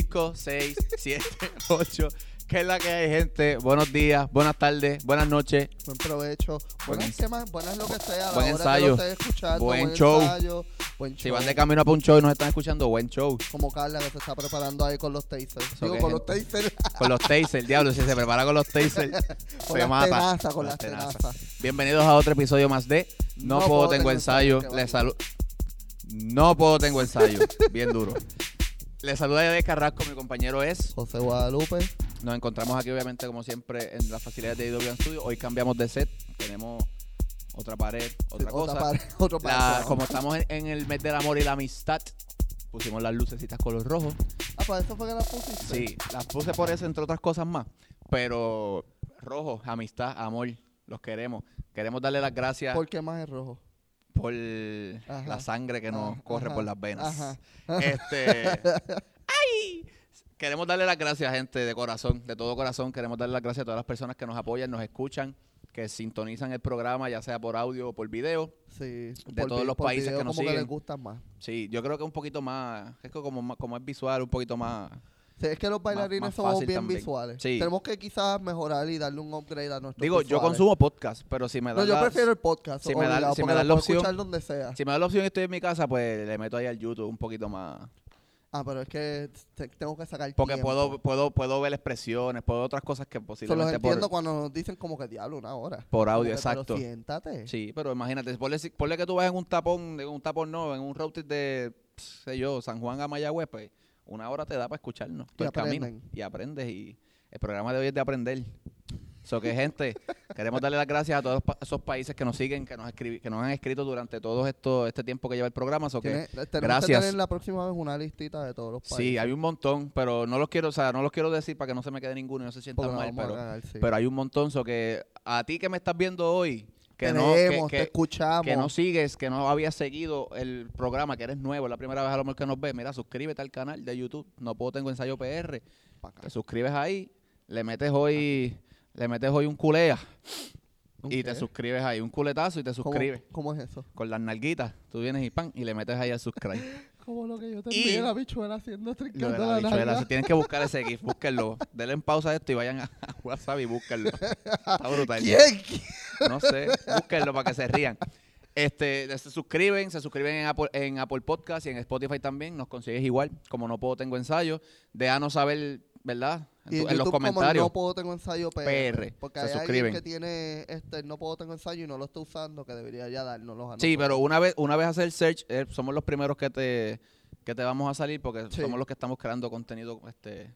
5, 6, 7, 8. ¿Qué es la que hay, gente? Buenos días, buenas tardes, buenas noches. Buen provecho. Buen Buenas, ens- ¿qué más? Buenas lo que sea. buen ensayo. Buen show. ensayo, buen Si van de camino a un show y nos están escuchando, buen show. Como Carla que se está preparando ahí con los tasers. Digo, con los tasers. Con los tasers, diablo, si se prepara con los tasers, con se mata. tenazas, con Con las tenazas. tenazas. Bienvenidos a otro episodio más de No, puedo, tengo ensayo. que Les saludo. No puedo tengo ensayo. Bien duro. Les saluda de Carrasco, mi compañero es. José Guadalupe. Nos encontramos aquí, obviamente, como siempre, en las facilidades de IW Studio. Hoy cambiamos de set. Tenemos otra pared, otra cosa. pared, otro La- pared. como estamos en, en el mes del amor y la amistad, pusimos las lucecitas color rojo. Ah, para eso fue que las pusiste. Sí, las puse por eso, entre otras cosas más. Pero rojo, amistad, amor, los queremos. Queremos darle las gracias ¿Por qué más es rojo? Por Ajá. la sangre que nos corre por las venas. Ajá. Este. ¡Ay! Queremos darle las gracias, gente, de corazón, de todo corazón. Queremos darle las gracias a todas las personas que nos apoyan, nos escuchan, que sintonizan el programa, ya sea por audio o por video. Sí. De todos vi- los países video que nos como que siguen. les gustan más. Sí, yo creo que un poquito más, es que como, más- como es visual, un poquito más. Sí, es que los bailarines más somos bien también. visuales. Sí. Tenemos que quizás mejorar y darle un upgrade a nuestros Digo, yo consumo podcast, pero si me No, dan yo prefiero el podcast. si me da- si me da la opción- escuchar donde sea. Si me da la opción y estoy en mi casa, pues le meto ahí al YouTube un poquito más. Ah, pero es que te- tengo que sacar Porque tiempo. puedo, puedo, puedo ver expresiones, puedo ver otras cosas que Se los posiblemente entiendo por, cuando nos dicen como que diablo una hora. por audio, pero exacto. siéntate. Sí, pero imagínate, ponle, ponle que tú vas en un tapón, en un tapón no, en un road trip de, sé yo, San Juan a Mayagüez, pues una hora te da para escucharnos todo Y el camino. Y aprendes y el programa de hoy es de aprender. So que gente, queremos darle las gracias a todos esos países que nos siguen, que nos que nos han escrito durante todo esto, este tiempo que lleva el programa. So que, tenemos que gracias. tener la próxima vez una listita de todos los países. sí, hay un montón, pero no los quiero, o sea, no los quiero decir para que no se me quede ninguno y no se sientan nos mal, pero, sí. pero hay un montón. So que a ti que me estás viendo hoy, que no, Tenemos, que- te que- escuchamos. que no sigues, que no habías seguido el programa, que eres nuevo, es la primera vez a lo mejor que nos ves, mira, suscríbete al canal de YouTube, no puedo tengo ensayo PR, te suscribes ahí, le metes hoy, le metes hoy un culea ¿Un y qué? te suscribes ahí, un culetazo y te ¿Cómo- suscribes ¿Cómo, es eso? con las nalguitas, tú vienes y pan y le metes ahí al subscribe. Como lo que yo te Y- envié la bichuela haciendo trincando la la bichuela, si tienen que buscar ese GIF, búsquenlo, denle en pausa a esto y vayan a, a WhatsApp y búsquenlo. Está brutal. ¿Quién? ¿Quién? No sé, búsquenlo para que se rían. Este, se suscriben, se suscriben en Apple, en Apple Podcast y en Spotify también. Nos consigues igual. Como no puedo, tengo ensayo. Déjanos saber, ¿verdad? En, Y los YouTube como comentarios. no puedo tengo ensayo PR. PR, Porque se hay suscriben. alguien que tiene este no puedo tengo ensayo y no lo está usando que debería ya dárnoslos a Sí, nosotros. pero una vez, una vez hacer el search, eh, somos los primeros que te, que te vamos a salir porque Sí. somos los que estamos creando contenido este,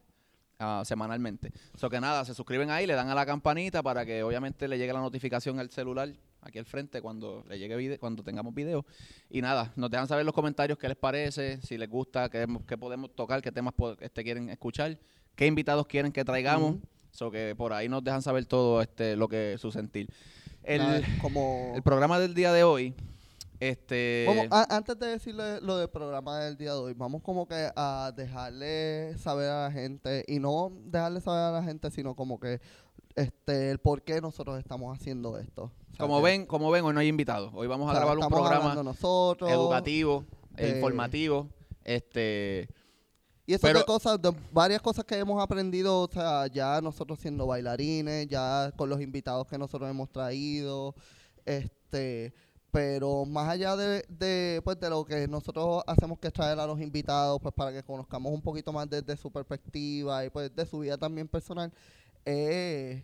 ah, semanalmente. So que nada, se suscriben ahí, le dan a la campanita para que obviamente le llegue la notificación al celular aquí al frente cuando le llegue video, cuando tengamos video. Y nada, nos dejan saber en los comentarios qué les parece, si les gusta, qué, qué podemos tocar, qué temas este, quieren escuchar, qué invitados quieren que traigamos. Ujú. So que por ahí nos dejan saber todo este lo que su sentir. El, Nada, como el programa del día de hoy, este... Vamos, a- antes de decirle lo del programa del día de hoy, vamos como que a dejarle saber a la gente, y no dejarle saber a la gente, sino como que este el por qué nosotros estamos haciendo esto. O sea, Como ven, como ven, hoy no hay invitados. Hoy vamos o a sea, grabar un programa nosotros, educativo, de- informativo. Este, Y esas pero- cosas, de varias cosas que hemos aprendido, o sea, ya nosotros siendo bailarines, ya con los invitados que nosotros hemos traído, este, pero más allá de, de, pues, de lo que nosotros hacemos que traer a los invitados, pues para que conozcamos un poquito más desde su perspectiva y pues de su vida también personal, eh,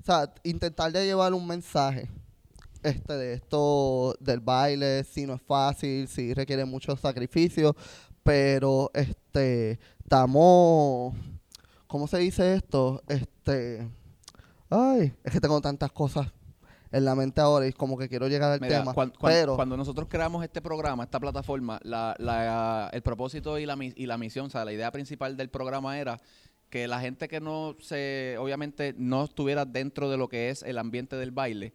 o sea, intentar de llevar un mensaje este de esto del baile, si no es fácil, si requiere mucho sacrificio, pero este estamos ¿cómo se dice esto? Este ay, es que tengo tantas cosas en la mente ahora y como que quiero llegar al mira, tema, cuan- cuan- pero cuando nosotros creamos este programa, esta plataforma, la, la- el propósito y la, y la misión, o sea, la idea principal del programa era que la gente que no se, obviamente, no estuviera dentro de lo que es el ambiente del baile,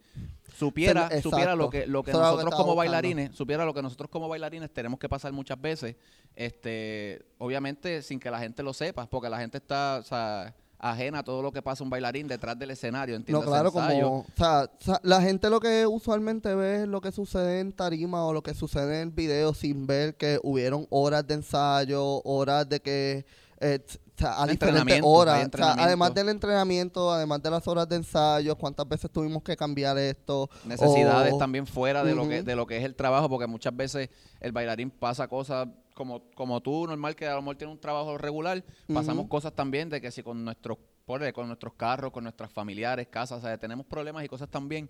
supiera, supiera lo que, lo que Eso nosotros como buscando. bailarines, supiera lo que nosotros como bailarines tenemos que pasar muchas veces, este, obviamente sin que la gente lo sepa, porque la gente está, o sea, ajena a todo lo que pasa un bailarín detrás del escenario, no, ¿entiendes? claro, Ensayo. como, o sea, la gente lo que usualmente ve es lo que sucede en tarima o lo que sucede en el video sin ver que hubieron horas de ensayo, horas de que eh, t- o sea, a diferentes Entrenamiento, horas. O sea, además del entrenamiento, además de las horas de ensayo, cuántas veces tuvimos que cambiar esto. necesidades o- también fuera de lo que de lo que es el trabajo porque muchas veces el bailarín pasa cosas como como tú normal que a lo mejor tiene un trabajo regular pasamos cosas también de que si con nuestros con nuestros carros con nuestras familiares casas o sea, tenemos problemas y cosas también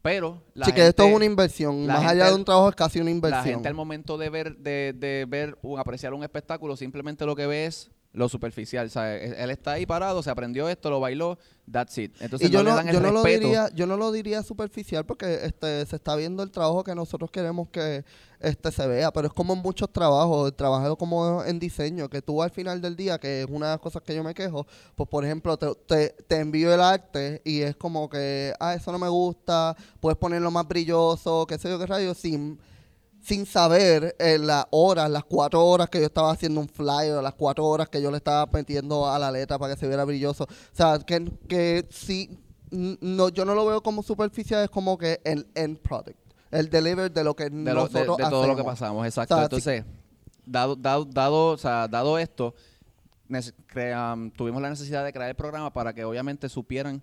pero la sí, que esto es gente- una inversión. la Más gente allá al- de un trabajo es casi una la inversión. gente al momento de ver de, de ver un, apreciar un espectáculo simplemente lo que ve es lo superficial, o sea, él está ahí parado, se aprendió esto, lo bailó, that's it. Entonces y yo no, no, le dan el yo no lo diría, yo no lo diría superficial porque este se está viendo el trabajo que nosotros queremos que este se vea, pero es como en muchos trabajos, el trabajo como en diseño, que tú al final del día, que es una de las cosas que yo me quejo, pues por ejemplo, te, te, te envío el arte y es como que, ah, eso no me gusta, puedes ponerlo más brilloso, qué sé yo qué rayo, sin sin saber en las horas, las cuatro horas que yo estaba haciendo un flyer, las cuatro horas que yo le estaba metiendo a la letra para que se viera brilloso. O sea, que, que sí, no, yo no lo veo como superficial, es como que el end product, el deliver de lo que de, lo- de- nosotros de todo lo que pasamos, exacto. O sea, Entonces, dado, dado, dado, o sea, dado esto, tuvimos la necesidad de crear el programa para que obviamente supieran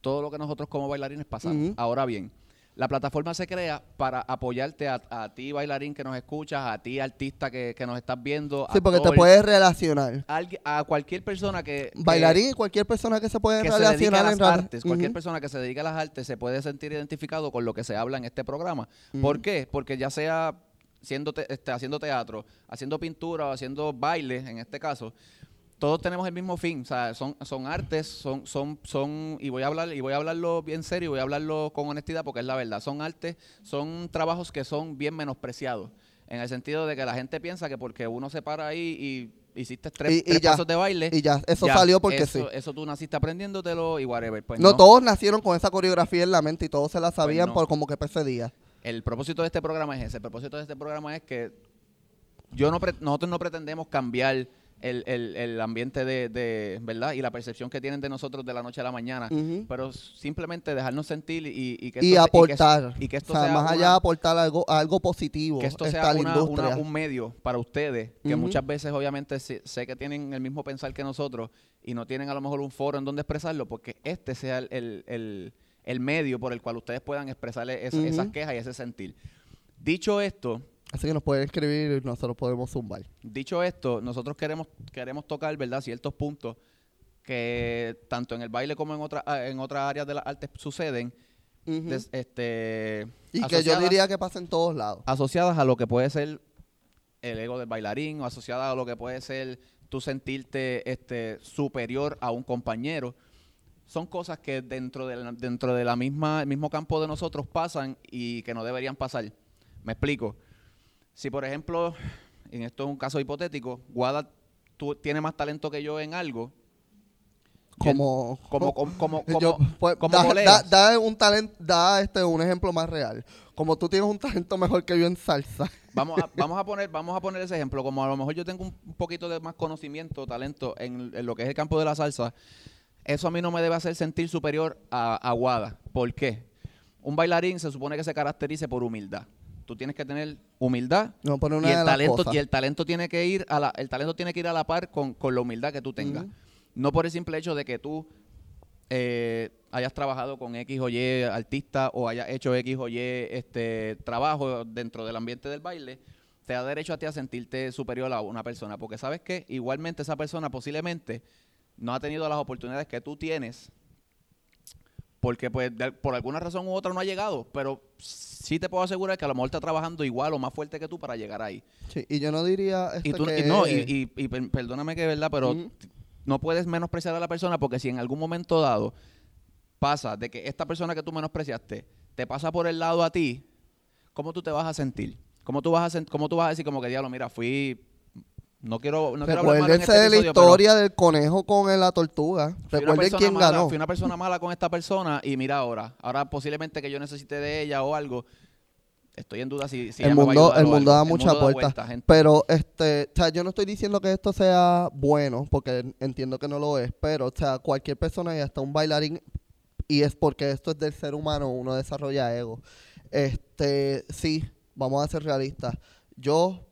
todo lo que nosotros como bailarines pasamos. Ahora bien, la plataforma se crea para apoyarte a, a ti, bailarín que nos escuchas, a ti, artista que, que nos estás viendo. Sí, porque te puedes relacionar. a cualquier persona que... Bailarín cualquier persona que se puede que se dedica relacionar a en las artes, cualquier persona que se dedica a las artes se puede sentir identificado con lo que se habla en este programa. ¿Por qué? Porque ya sea siendo te- este, haciendo teatro, haciendo pintura o haciendo baile, en este caso, todos tenemos el mismo fin, o sea, son, son artes, son, son, son, y voy a hablar, y voy a hablarlo bien serio, y voy a hablarlo con honestidad porque es la verdad, son artes, son trabajos que son bien menospreciados, en el sentido de que la gente piensa que porque uno se para ahí y hiciste tres, Y- y tres ya. pasos de baile, Y ya, eso ya, salió porque eso, sí. Eso tú naciste aprendiéndotelo y whatever. Pues no, no, todos nacieron con esa coreografía en la mente y todos se la sabían no. por como que ese día. El propósito de este programa es ese. El propósito de este programa es que yo no pre- nosotros no pretendemos cambiar el, el- el ambiente de, de- ¿verdad? Y la percepción que tienen de nosotros de la noche a la mañana. Pero simplemente dejarnos sentir y, y que y esto se- aportar. y que esto o sea, sea más una- allá de aportar algo, algo positivo. que esto sea una- un medio para ustedes, que muchas veces obviamente sé, sé que tienen el mismo pensar que nosotros y no tienen a lo mejor un foro en donde expresarlo, porque este sea el, el- el- el medio por el cual ustedes puedan expresarle es- Ujú. esas quejas y ese sentir. Dicho esto, Así que nos pueden escribir y nosotros podemos zumbar. dicho esto, nosotros queremos, queremos tocar, ¿verdad?, ciertos puntos que tanto en el baile como en otras en otras áreas de las artes suceden, des- este, y que yo diría que pasa en todos lados. asociadas a lo que puede ser el ego del bailarín o asociadas a lo que puede ser tú sentirte este superior a un compañero. Son cosas que dentro de la, dentro de la misma el mismo campo de nosotros pasan y que no deberían pasar. Me explico. Si por ejemplo, en esto es un caso hipotético, Guada tú tiene más talento que yo en algo, Como, como como como, yo, como- pues, como da, colegas. da- da un talento, da este un ejemplo más real. Como tú tienes un talento mejor que yo en salsa. Vamos a, vamos a poner, vamos a poner ese ejemplo. Como a lo mejor yo tengo un, poquito de más conocimiento, talento en, en lo que es el campo de la salsa, eso a mí no me debe hacer sentir superior a, a Wada. ¿Por qué? Un bailarín se supone que se caracterice por humildad. Tú tienes que tener humildad No, una y el talento y el talento tiene que ir a la el talento tiene que ir a la par con, con la humildad que tú tengas. No por el simple hecho de que tú eh, hayas trabajado con X o Y artista o hayas hecho X o Y este trabajo dentro del ambiente del baile, te da derecho a ti a sentirte superior a una persona. Porque sabes que igualmente esa persona posiblemente no ha tenido las oportunidades que tú tienes porque pues de- por alguna razón u otra no ha llegado, pero sí te puedo asegurar que a lo mejor está trabajando igual o más fuerte que tú para llegar ahí. Sí, y yo no diría este, Y tú que... y no, y, y- y per- perdóname que verdad, pero no puedes menospreciar a la persona porque si en algún momento dado pasa de que esta persona que tú menospreciaste te pasa por el lado a ti, ¿cómo tú te vas a sentir? ¿Cómo tú vas a, cómo tú vas a decir como que diablo, mira, fui no quiero no quiero hablar malo en Recuérdense este de la episodio, pero historia del conejo con la tortuga. fui una Recuerden persona quién mala, ganó. Fui una persona mala con esta persona y mira ahora, ahora posiblemente que yo necesite de ella o algo, estoy en duda si, si el ella me va a mundo, ayudar el o mundo algo. da El mucha mundo da vuelta. vueltas, gente. Pero, este, o sea, yo no estoy diciendo que esto sea bueno, porque entiendo que no lo es, pero, o sea, cualquier persona y hasta un bailarín, y es porque esto es del ser humano, uno desarrolla ego. Este, sí, vamos a ser realistas. Yo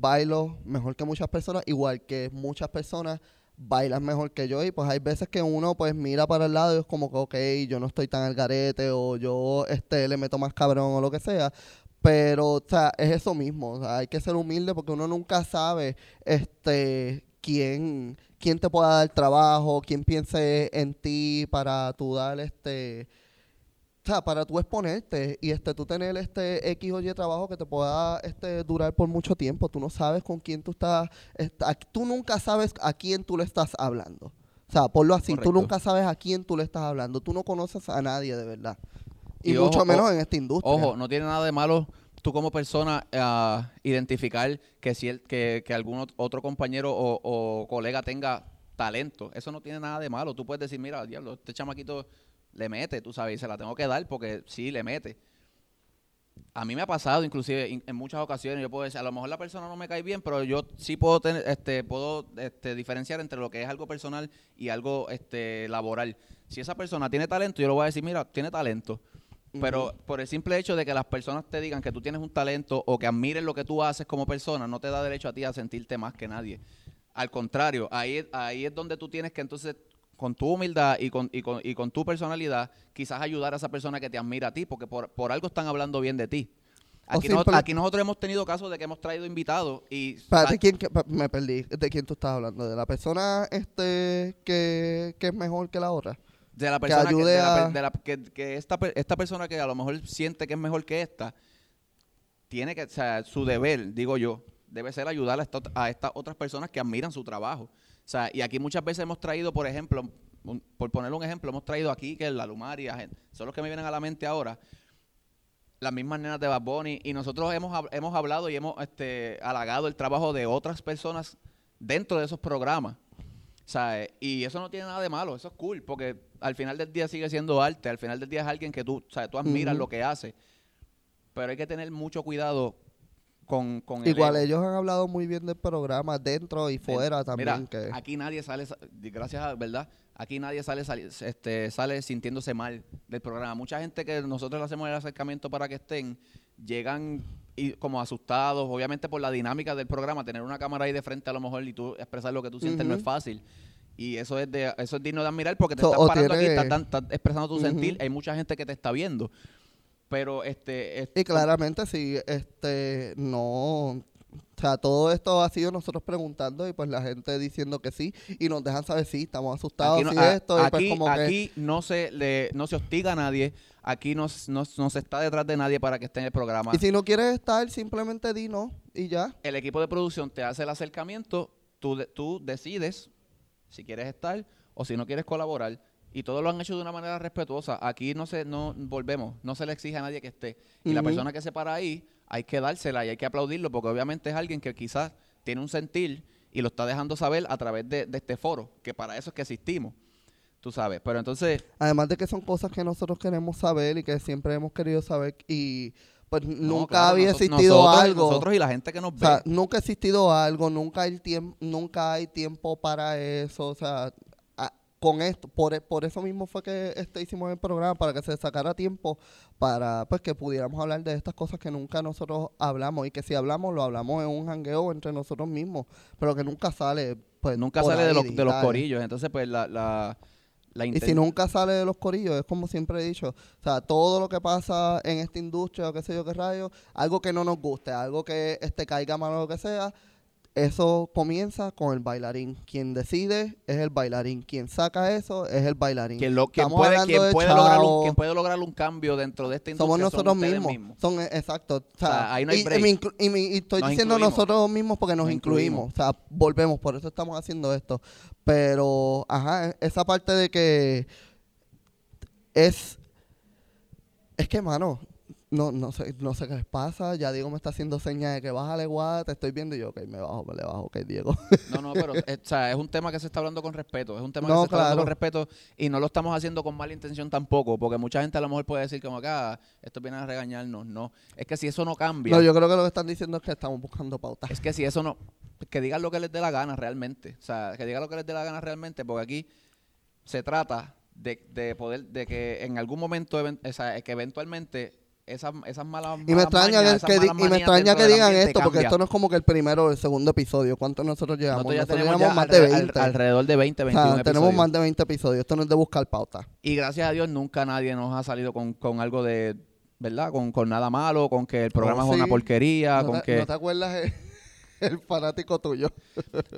bailo mejor que muchas personas, igual que muchas personas bailan mejor que yo. Y pues hay veces que uno pues mira para el lado y es como que ok, yo no estoy tan al garete o yo este le meto más cabrón o lo que sea, pero o sea, es eso mismo, hay que ser humilde porque uno nunca sabe este quién quién te pueda dar trabajo, quién piense en ti para tú dar este o sea, para tú exponerte y este tú tener este X o Y trabajo que te pueda este durar por mucho tiempo, tú no sabes con quién tú estás, está- tú nunca sabes a quién tú le estás hablando. O sea, ponlo así, Correcto. tú nunca sabes a quién tú le estás hablando, tú no conoces a nadie de verdad. Y, Y mucho ojo, menos en esta industria. Ojo, no tiene nada de malo tú como persona ah, identificar que si el, que, que algún ot- otro compañero o, o colega tenga talento. Eso no tiene nada de malo. Tú puedes decir, mira, diablo, este chamaquito le mete, tú sabes, y se la tengo que dar porque sí, le mete. A mí me ha pasado, inclusive, in- en muchas ocasiones, yo puedo decir, a lo mejor la persona no me cae bien, pero yo sí puedo tener, este, puedo este, diferenciar entre lo que es algo personal y algo este, laboral. Si esa persona tiene talento, yo le voy a decir, mira, tiene talento. Pero por el simple hecho de que las personas te digan que tú tienes un talento o que admiren lo que tú haces como persona, no te da derecho a ti a sentirte más que nadie. Al contrario, ahí, ahí es donde tú tienes que entonces, con tu humildad y con, y, con, y con tu personalidad, quizás ayudar a esa persona que te admira a ti, porque por, por algo están hablando bien de ti. Aquí, simple- aquí nosotros hemos tenido casos de que hemos traído invitados y... Espérate, ¿quién, que- me perdí. ¿De quién tú estás hablando? ¿De la persona este que, que es mejor que la otra? de la persona que, ayude de la a- de la- que- que esta, esta persona que a lo mejor siente que es mejor que esta, tiene que, o sea, su deber, digo yo, debe ser ayudar a, esta a estas otras personas que admiran su trabajo. O sea, y aquí muchas veces hemos traído, por ejemplo, un- por poner un ejemplo, hemos traído aquí que la Lumaria, son los que me vienen a la mente ahora, las mismas nenas de Bad Bunny, y nosotros hemos, hemos hablado y hemos este, halagado el trabajo de otras personas dentro de esos programas. ¿sabes? Y eso no tiene nada de malo, eso es cool, porque al final del día sigue siendo arte, al final del día es alguien que tú, ¿sabes? tú admiras lo que hace, pero hay que tener mucho cuidado con, con Igual ellos han hablado muy bien del programa dentro y fuera también. Mira, que aquí nadie sale, sa- gracias a, ¿verdad? Aquí nadie sale, sali- este, sale sintiéndose mal del programa. Mucha gente que nosotros le hacemos el acercamiento para que estén, llegan y como asustados, obviamente por la dinámica del programa, tener una cámara ahí de frente a lo mejor y tú expresar lo que tú sientes no es fácil. Y eso es de, eso es digno de admirar porque te So, estás parando aquí, estás, estás expresando tu sentir, hay mucha gente que te está viendo. Pero este, este- Y claramente sí, este, no, o sea, todo esto ha sido nosotros preguntando y pues la gente diciendo que sí y nos dejan saber si estamos asustados, Aquí, no, a- esto, y pues aquí- que, aquí no se le, no se hostiga a nadie, aquí no, no, no se está detrás de nadie para que esté en el programa. y si no quieres estar, simplemente di no y ya. El equipo de producción te hace el acercamiento, tú, tú decides si quieres estar o si no quieres colaborar. Y todos lo han hecho de una manera respetuosa. Aquí no se, no volvemos, no se le exige a nadie que esté. Y la persona que se para ahí, hay que dársela y hay que aplaudirlo, porque obviamente es alguien que quizás tiene un sentir y lo está dejando saber a través de, de este foro, que para eso es que existimos. Tú sabes. Pero entonces, Además de que son cosas que nosotros queremos saber y que siempre hemos querido saber y pues no, nunca claro, había existido nosotros, algo. Nosotros y la gente que nos O ve. sea, nunca ha existido algo, nunca hay tiempo, nunca hay tiempo para eso, o sea, con esto, por, e- por eso mismo fue que este hicimos el programa para que se sacara tiempo para pues que pudiéramos hablar de estas cosas que nunca nosotros hablamos y que si hablamos lo hablamos en un jangueo entre nosotros mismos, pero que nunca sale pues nunca sale de los, de los corillos. Entonces, pues la, la, la Y si nunca sale de los corillos, es como siempre he dicho, o sea, todo lo que pasa en esta industria o qué sé yo qué rayo, algo que no nos guste, algo que este caiga mal o lo que sea, eso comienza con el bailarín. Quien decide es el bailarín. Quien saca eso es el bailarín. quien, lo, quien puede, quien de puede lograr un, chavos. quien puede lograr un cambio dentro de esta industria Somos nosotros son ustedes mismos. Son, eh, exacto. O sea, O sea, ahí no hay y, y break. y y estoy Nos diciendo incluimos. nosotros mismos porque nos, Nos incluimos. incluimos. O sea, volvemos. Por eso estamos haciendo esto. Pero, ajá, esa parte de que es... Es que, mano, no, no, sé, no sé qué les pasa. Ya Diego me está haciendo señas de que bájale, guada, te estoy viendo. Y yo, ok, me bajo, me le bajo, ok, Diego. No, no, pero es, o sea, es un tema que se está hablando con respeto. Es un tema No, que se está hablando con claro. respeto y no lo estamos haciendo con mala intención tampoco, porque mucha gente a lo mejor puede decir como acá, esto viene a regañarnos. No, es que si eso no cambia, no, yo creo que lo que están diciendo es que estamos buscando pautas. es que si eso no, que digan lo que les dé la gana realmente. O sea, que digan lo que les dé la gana realmente, porque aquí se trata de, de poder, de que en algún momento, o sea, que eventualmente esas, esas malas Y me extraña, mañas, que, di- y me extraña que digan esto, porque cambia. esto no es como que el primero o el segundo episodio. ¿Cuántos nosotros llevamos? Nosotros ya Nosotros tenemos llevamos ya más de alre- al- 20. alrededor de 20, o 21 sea, tenemos episodios. más de 20 episodios. Esto no es de buscar pauta. Y gracias a Dios nunca nadie nos ha salido con, con algo de, ¿verdad? Con, con nada malo, con que el programa Oh, es una sí. porquería, ¿No con te, que... ¿No te acuerdas el, el fanático tuyo?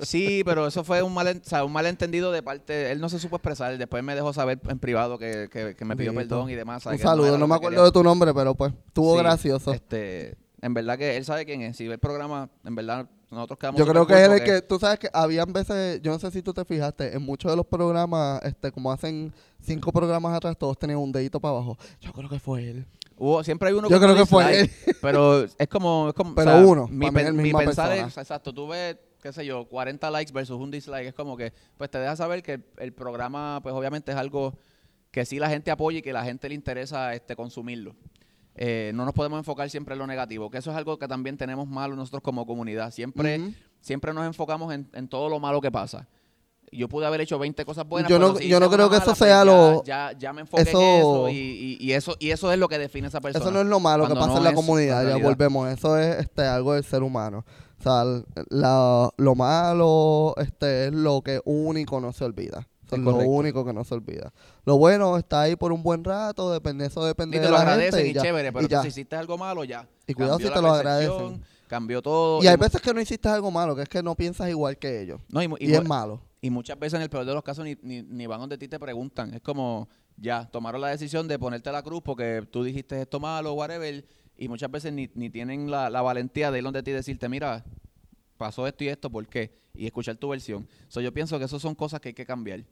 Sí, pero eso fue un, mal, o sea, un malentendido de parte... Él no se supo expresar, después me dejó saber en privado que, que- que me pidió Listo. perdón y demás. Un. Que no saludo. No, me que acuerdo quería. de tu nombre, pero pues estuvo Sí, gracioso. Este, en verdad que él sabe quién es. Si ve el programa, en verdad nosotros quedamos Yo creo que él es que, tú sabes que habían veces, yo no sé si tú te fijaste, en muchos de los programas, este, como hacen cinco programas atrás, todos tenían un dedito para abajo. Yo creo que fue él. Hubo, siempre hay uno Yo creo que fue Pero es como... Es como Pero o sea, uno, Mi, pen- mi pensar persona. es, exacto, tú ves, qué sé yo, 40 likes versus un dislike. Es como que, pues te deja saber que el, el programa, pues obviamente es algo que sí la gente apoya y que la gente le interesa este consumirlo. Eh, no nos podemos enfocar siempre en lo negativo, que eso es algo que también tenemos malo nosotros como comunidad. Siempre, siempre nos enfocamos en, en todo lo malo que pasa. Yo pude haber hecho 20 cosas buenas. Yo pero no- si yo no creo que eso mala, sea pues lo- Ya, ya, ya me enfoqué eso- en eso y, y- y eso y eso es lo que define a esa persona. Eso no es lo malo que pasa no en la comunidad, ya volvemos. Eso es este, algo del ser humano. O sea, la- lo malo este, es lo que único no se olvida. Eso Es es lo correcto. único que no se olvida. Lo bueno está ahí por un buen rato, depende, eso depende Y te de lo la agradecen gente y, ya. chévere, pero y si hiciste algo malo, ya. Y cuidado si te lo agradecen. Cambió todo. Y hay veces que no hiciste algo malo, que es que no piensas igual que ellos. no, y, es malo. y muchas veces en el peor de los casos ni, ni, ni van donde ti te preguntan. Es como, ya, tomaron la decisión de ponerte la cruz porque tú dijiste esto malo, whatever. Y muchas veces ni, ni tienen la, la valentía de ir donde ti y decirte, mira, pasó esto y esto, ¿por qué? Y escuchar tu versión. So, yo pienso que eso son cosas que hay que cambiar.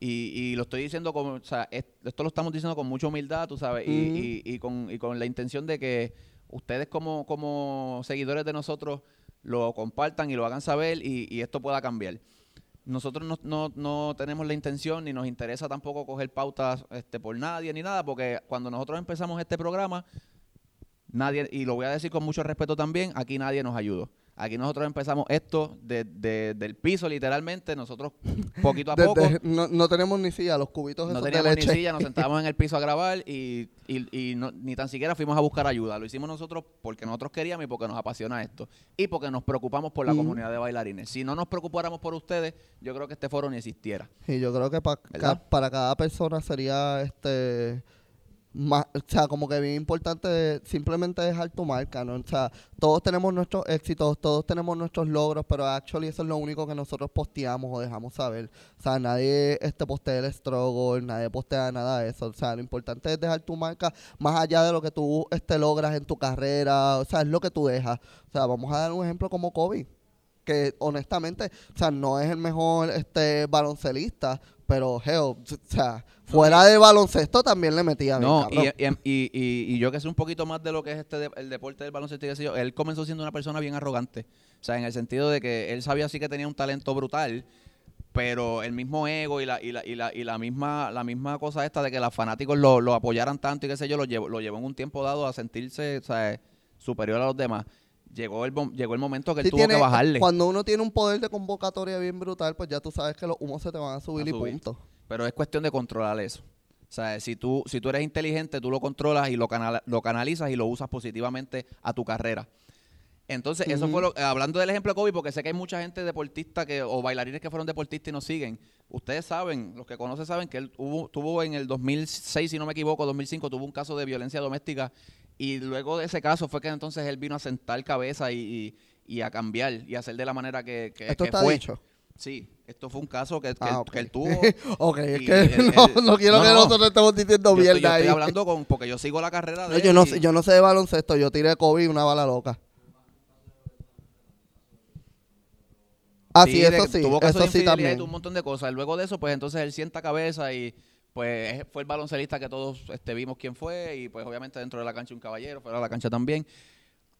Y, y lo estoy diciendo como, o sea, es- esto lo estamos diciendo con mucha humildad, tú sabes, y, y- y con, y con la intención de que ustedes como, como seguidores de nosotros lo compartan y lo hagan saber y, y esto pueda cambiar. Nosotros no, no, no tenemos la intención ni nos interesa tampoco coger pautas este, por nadie ni nada, porque cuando nosotros empezamos este programa, nadie, y lo voy a decir con mucho respeto también, aquí nadie nos ayudó. Aquí nosotros empezamos esto de, de- del piso, literalmente, nosotros poquito a poco. Desde- no, no tenemos ni silla, los cubitos No de teníamos ni silla, nos sentábamos en el piso a grabar y, y- y no- ni tan siquiera fuimos a buscar ayuda. Lo hicimos nosotros porque nosotros queríamos y porque nos apasiona esto. Y porque nos preocupamos por la comunidad de bailarines. Si no nos preocupáramos por ustedes, yo creo que este foro ni existiera. Y yo creo que pa- ¿Verdad? ca- para cada persona sería este más, o sea, como que bien importante simplemente dejar tu marca, ¿no? O sea, todos tenemos nuestros éxitos, todos tenemos nuestros logros, pero actually eso es lo único que nosotros posteamos o dejamos saber. O sea, nadie este postea el struggle, nadie postea nada de eso. O sea, lo importante es dejar tu marca más allá de lo que tú este logras en tu carrera, o sea, es lo que tú dejas. O sea, vamos a dar un ejemplo como Kobe que honestamente, o sea, no es el mejor este baloncelista, pero hell, o sea, fuera de baloncesto también le metía No, y, y, y- y- y yo que sé un poquito más de lo que es este de- el deporte del baloncesto y yo, él comenzó siendo una persona bien arrogante. O sea, en el sentido de que él sabía sí que tenía un talento brutal, pero el mismo ego y la, y la, y la, y la misma, la misma cosa esta de que los fanáticos lo, lo apoyaran tanto y qué sé yo, lo llevó, lo llevó en un tiempo dado a sentirse o sea, superior a los demás. Llegó el, llegó el momento que él Sí tuvo tiene- que bajarle. Cuando uno tiene un poder de convocatoria bien brutal, pues ya tú sabes que los humos se te van a subir A y punto. Pero es cuestión de controlar eso. O sea, si tú, si tú eres inteligente, tú lo controlas y lo, canal- lo canalizas y lo usas positivamente a tu carrera. Entonces, eso fue lo, hablando del ejemplo de Kobe, porque sé que hay mucha gente deportista que, o bailarines que fueron deportistas y nos siguen. Ustedes saben, los que conocen saben que él hubo- tuvo en el 2006, si no me equivoco, 2005, tuvo un caso de violencia doméstica y luego de ese caso fue que entonces él vino a sentar cabeza y, y- y a cambiar y a hacer de la manera que, que, Esto que está fue. dicho. Sí, esto fue un caso que, que Ah, él- ok. que él tuvo. ok, es que no, no quiero no, que no. nosotros estemos diciendo Yo estoy, yo mierda estoy ahí. hablando con, porque yo sigo la carrera de él yo, no, y- sé- yo no sé de baloncesto, yo tiré Kobe y una bala loca. Ah, sí, de eso sí, tuvo eso sí también. un montón de cosas. Luego de eso, pues entonces él sienta cabeza y pues es- fue el baloncelista que todos este, vimos quién fue y pues obviamente dentro de la cancha un caballero, fuera de la cancha también.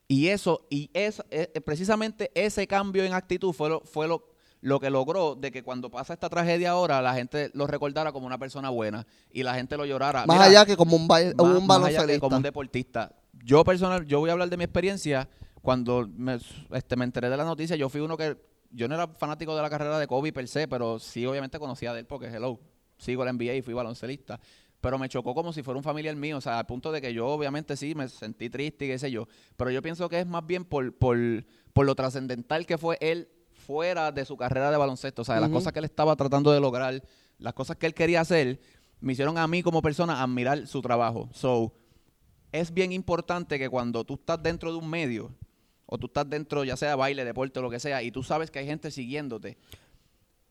Y eso, y es, eh, precisamente ese cambio en actitud fue lo, fue lo, lo que logró de que cuando pasa esta tragedia ahora, la gente lo recordara como una persona buena y la gente lo llorara. Más Mira, allá que como un, más- un más allá que baloncelista. como un deportista. Yo personal, yo voy a hablar de mi experiencia. Cuando me, este, me enteré de la noticia, yo fui uno que, yo no era fanático de la carrera de Kobe per se, pero sí obviamente conocía de él porque, hello, sigo la NBA y fui baloncelista. pero me chocó como si fuera un familiar mío, o sea, al punto de que yo obviamente sí me sentí triste y qué sé yo, pero yo pienso que es más bien por, por, por lo trascendental que fue él fuera de su carrera de baloncesto, o sea, las Ujú. cosas que él estaba tratando de lograr, las cosas que él quería hacer, me hicieron a mí como persona admirar su trabajo. So, es bien importante que cuando tú estás dentro de un medio, o tú estás dentro, ya sea baile, deporte o lo que sea, y tú sabes que hay gente siguiéndote,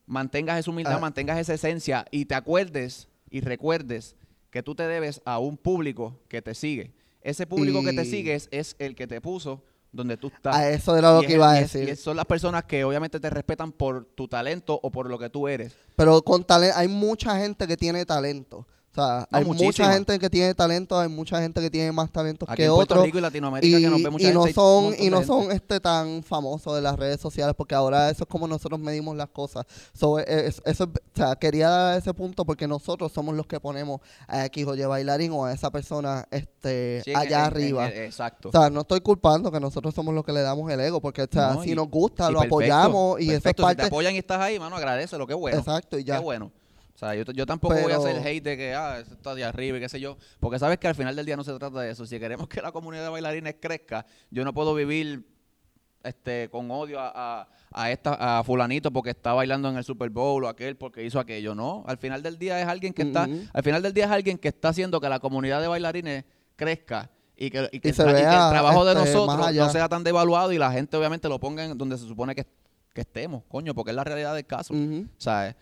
mantengas esa humildad, Ah. mantengas esa esencia y te acuerdes y recuerdes que tú te debes a un público que te sigue. Ese público que te sigue es, es el que te puso donde tú estás. A eso era lo Y que es- iba a es- decir. y son las personas que obviamente te respetan por tu talento o por lo que tú eres. Pero con talento, hay mucha gente que tiene talento. O sea, No, hay muchísima. mucha gente que tiene talento, hay mucha gente que tiene más talentos Aquí que otros. Y Y, que y no son y no son este tan famosos de las redes sociales porque ahora eso es como nosotros medimos las cosas so, eh, es- eso es- o sea, quería dar ese punto porque nosotros somos los que ponemos a X o Y bailarín o a esa persona este Sí, allá en- arriba en- exacto. o sea, no estoy culpando que nosotros somos los que le damos el ego, porque o sea, No, si nos gusta, lo perfecto, apoyamos y eso es perfecto. Si te apoyan y estás ahí, mano, agradecelo, qué bueno. Exacto, y ya. Qué bueno. O sea, yo, yo tampoco voy a hacer Pero- hate de que, ah, eso está de arriba y qué sé yo. Porque sabes que al final del día no se trata de eso. Si queremos que la comunidad de bailarines crezca, yo no puedo vivir este con odio a, a, a esta, a fulanito porque está bailando en el Super Bowl o aquel porque hizo aquello. No, al final del día es alguien que está, al final del día es alguien que está haciendo que la comunidad de bailarines crezca. Y que, y que Y el, y que el trabajo de este, nosotros no sea tan devaluado y la gente obviamente lo ponga en donde se supone que, que estemos, coño, porque es la realidad del caso. Ujú. ¿sabes?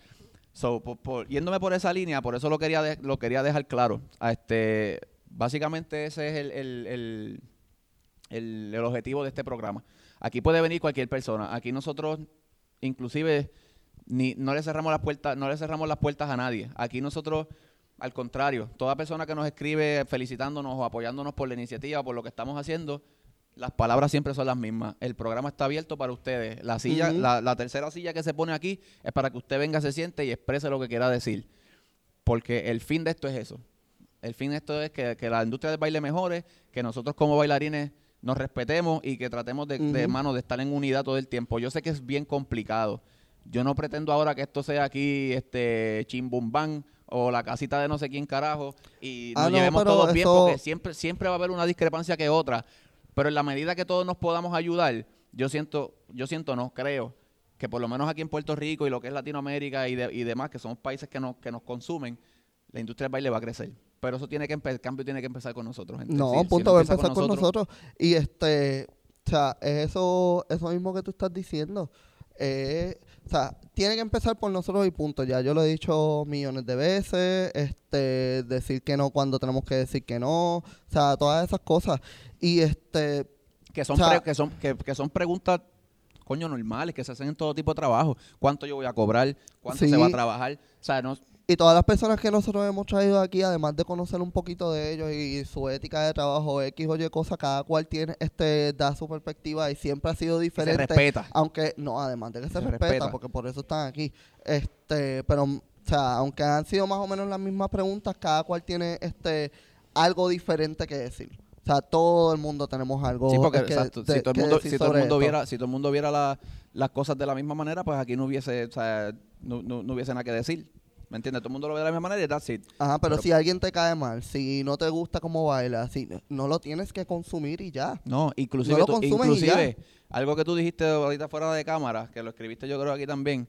So, por- yéndome por esa línea, por eso lo quería, de- lo quería dejar claro. Este, básicamente ese es el- el- el- el objetivo de este programa. Aquí puede venir cualquier persona. Aquí nosotros, inclusive, ni, no le cerramos las puertas, no le cerramos las puertas a nadie. Aquí nosotros, al contrario, toda persona que nos escribe felicitándonos o apoyándonos por la iniciativa, por lo que estamos haciendo, las palabras siempre son las mismas. El programa está abierto para ustedes. La silla, la, la tercera silla que se pone aquí es para que usted venga, se siente y exprese lo que quiera decir. Porque el fin de esto es eso. El fin de esto es que, que la industria del baile mejore, que nosotros como bailarines nos respetemos y que tratemos de, de, Ujú. mano, de estar en unidad todo el tiempo. Yo sé que es bien complicado. Yo no pretendo ahora que esto sea aquí este chimbumbán o la casita de no sé quién carajo y nos Ah, no, llevemos todos bien eso- porque siempre, siempre va a haber una discrepancia que otra. Pero en la medida que todos nos podamos ayudar, yo siento, yo siento, no, creo, que por lo menos aquí en Puerto Rico y lo que es Latinoamérica y, de- y demás, que somos países que nos, que nos consumen, la industria del baile va a crecer. Pero eso tiene que el cambio tiene que empezar con nosotros. gente. No, Si- si punto, va a empezar con nosotros. Y este, o sea, es eso, eso mismo que tú estás diciendo. Eh, o sea, tiene que empezar por nosotros y punto. Ya yo lo he dicho millones de veces. Este, decir que no cuando tenemos que decir que no. O sea, todas esas cosas. Y este, que son, O sea- que son, que, que son preguntas, coño, normales, que se hacen en todo tipo de trabajo. ¿Cuánto yo voy a cobrar? ¿Cuánto Sí. se va a trabajar? O sea, no, y todas las personas que nosotros hemos traído aquí, además de conocer un poquito de ellos y su ética de trabajo, X o Y cosa, cada cual tiene, este, da su perspectiva y siempre ha sido se diferente. respeta. Aunque, no, además de que se, Se respeta, respeta. porque por eso están aquí. Este, pero, o sea, aunque han sido más o menos las mismas preguntas, cada cual tiene este algo diferente que decir. O sea, todo el mundo tenemos algo Sí, porque que, exacto, de- si todo el mundo, decir si todo el sobre mundo esto. viera, si todo el mundo viera la- las cosas de la misma manera, pues aquí no hubiese, o sea, no, no- no hubiese nada que decir. ¿Me entiendes? Todo el mundo lo ve de la misma manera y that's it. Ajá, pero, pero- si alguien te cae mal, si no te gusta cómo baila, si no lo tienes que consumir y ya. No, inclusive, No lo tú- inclusive algo que tú dijiste ahorita fuera de cámara, que lo escribiste yo creo aquí también,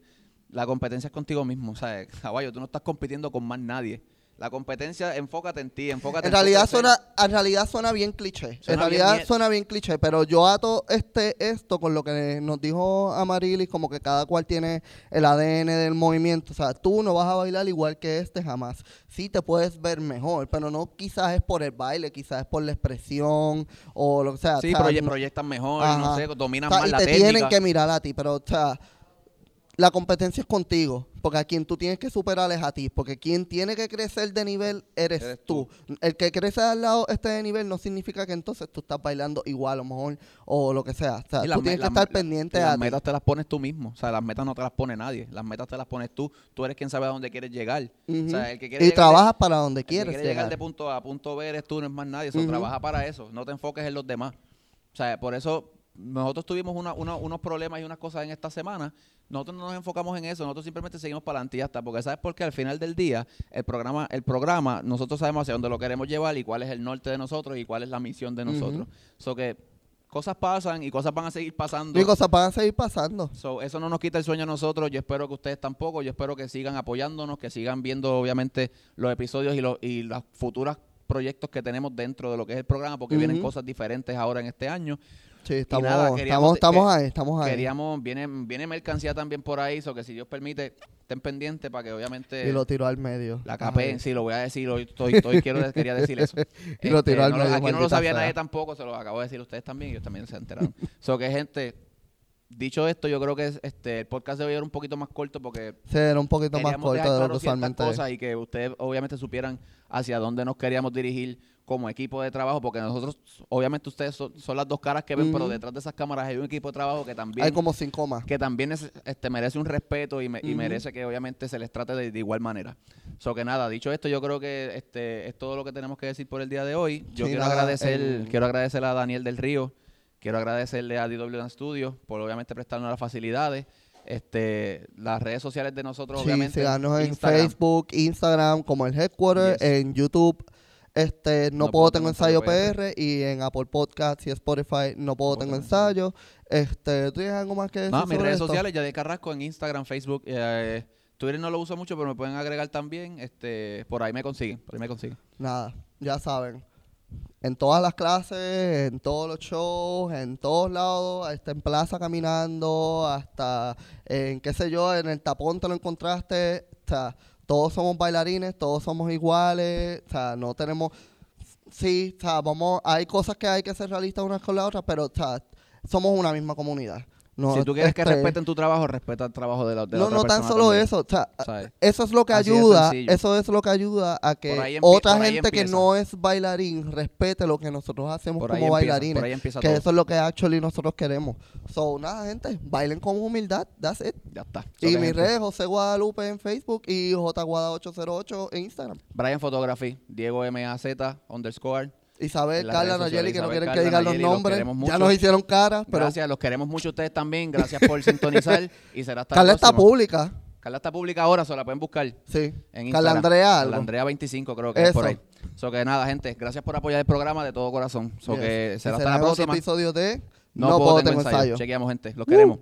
la competencia es contigo mismo, o sea, caballo, tú no estás compitiendo con más nadie. La competencia, enfócate en ti, enfócate En tu realidad suena, en realidad suena bien cliché. en Suena realidad suena bien cliché, pero yo ato este esto con lo que nos dijo Amarilis, como que cada cual tiene el ADN del movimiento. O sea, tú no vas a bailar igual que este jamás. Sí te puedes ver mejor, pero no quizás es por el baile, quizás es por la expresión o lo que sea. Sí, o sea, proye- no- proyectan mejor, Ajá. no sé, dominan o sea, más y la te técnica. tienen que mirar a ti, pero o sea, la competencia es contigo, porque a quien tú tienes que superar es a ti, porque quien tiene que crecer de nivel eres, Eres tú. El que crece al lado este de nivel no significa que entonces tú estás bailando igual a lo mejor o lo que sea. O sea, tú tienes que estar pendiente a Las ti. metas te las pones tú mismo. O sea, las metas no te las pone nadie. Las metas te las pones tú. Tú eres quien sabe a dónde quieres llegar. O sea, el que quiere y llegar de- trabajas para donde el que quieres quiere llegar llegar. de punto A a punto B eres tú, no es más nadie. Eso trabaja para eso. No te enfoques en los demás. O sea, por eso nosotros tuvimos una- una- unos problemas y unas cosas en esta semana, nosotros no nos enfocamos en eso, nosotros simplemente seguimos para adelante y ya está, porque sabes por qué al final del día el programa, el programa, nosotros sabemos hacia dónde lo queremos llevar y cuál es el norte de nosotros y cuál es la misión de nosotros. So que cosas pasan y cosas van a seguir pasando. Y cosas van a seguir pasando. So, eso no nos quita el sueño a nosotros. Yo espero que ustedes tampoco. Yo espero que sigan apoyándonos, que sigan viendo, obviamente, los episodios y, los y los futuros proyectos que tenemos dentro de lo que es el programa, porque vienen cosas diferentes ahora en este año. Sí, estamos, nada, estamos, queríamos- estamos ahí, estamos ahí. Queríamos, viene, viene mercancía también por ahí, so que si Dios permite, estén pendientes para que obviamente y lo tiró al medio. la capeen. Sí, lo voy a decir, hoy estoy, estoy- quiero, quería decir eso. Y lo tiró al no medio, Aquí no lo sabía sea. nadie tampoco, se lo acabo de decir ustedes también, ellos también se enteraron. so que gente, dicho esto, yo creo que es- este el podcast debe ir un poquito más corto porque Sí, era un poquito más corto de lo que usualmente cosas y que ustedes obviamente supieran hacia dónde nos queríamos dirigir como equipo de trabajo, porque nosotros, obviamente ustedes son, son las dos caras que ven, pero detrás de esas cámaras hay un equipo de trabajo que también Hay como cinco más. que también es- este, merece un respeto y, me- y merece que obviamente se les trate de, de igual manera. So que nada, dicho esto, yo creo que este es todo lo que tenemos que decir por el día de hoy. Yo Sí, quiero nada, agradecer, el- quiero agradecer a Daniel del Río, quiero agradecerle a DW Studios por obviamente prestarnos las facilidades. Este, las redes sociales de nosotros, Sí, obviamente. síganos en Instagram. Facebook, Instagram, como el Headquarter, Yes. en YouTube. Este, no, puedo tengo ensayo PR. Y en Apple Podcast y Spotify no puedo tengo ensayo. Este, ¿tú tienes algo más que decir No, mis redes esto? sociales, ya de Carrasco en Instagram, Facebook, eh, Twitter no lo uso mucho, pero me pueden agregar también. Este, por ahí me consiguen, por ahí me consiguen. Nada, ya saben. En todas las clases, en todos los shows, en todos lados, hasta en plaza caminando, hasta en qué sé yo, en el tapón te lo encontraste. Sea, todos somos bailarines, todos somos iguales, o sea, no tenemos... Sí, o sea, vamos, hay cosas que hay que ser realistas unas con las otras, pero o sea, somos una misma comunidad. No, si tú quieres que este, respeten tu trabajo, respeta el trabajo de la, de la no, otra no tan persona solo también, eso, o sea, ¿sabes? eso es lo que Así ayuda, eso es lo que ayuda a que otra gente que no es bailarín respete lo que nosotros hacemos como empieza, bailarines. que todo. eso es lo que actually nosotros queremos. So, nada, gente, bailen con humildad, that's it. Ya está. y So, mi gente, red, José Guadalupe en Facebook y JGuada808 en Instagram. Brian Photography, Diego MAZ, underscore. Isabel, Carla, Nayeli, que no quieren que Carla, digan los Nayeli, los nombres. queremos Ya nos hicieron caras, pero Gracias, los queremos mucho ustedes también. Gracias por sintonizar. y será hasta Carla la está pública. Carla está pública ahora, se la pueden buscar Sí. en Carla. Andrea. Carla Andrea 25 creo que es por Eso. ahí. So que nada, gente, gracias por apoyar el programa de todo corazón. So Yes. que Y será hasta será la próxima. episodio de No, puedo, tengo ensayo. Chequeamos, gente. Los queremos.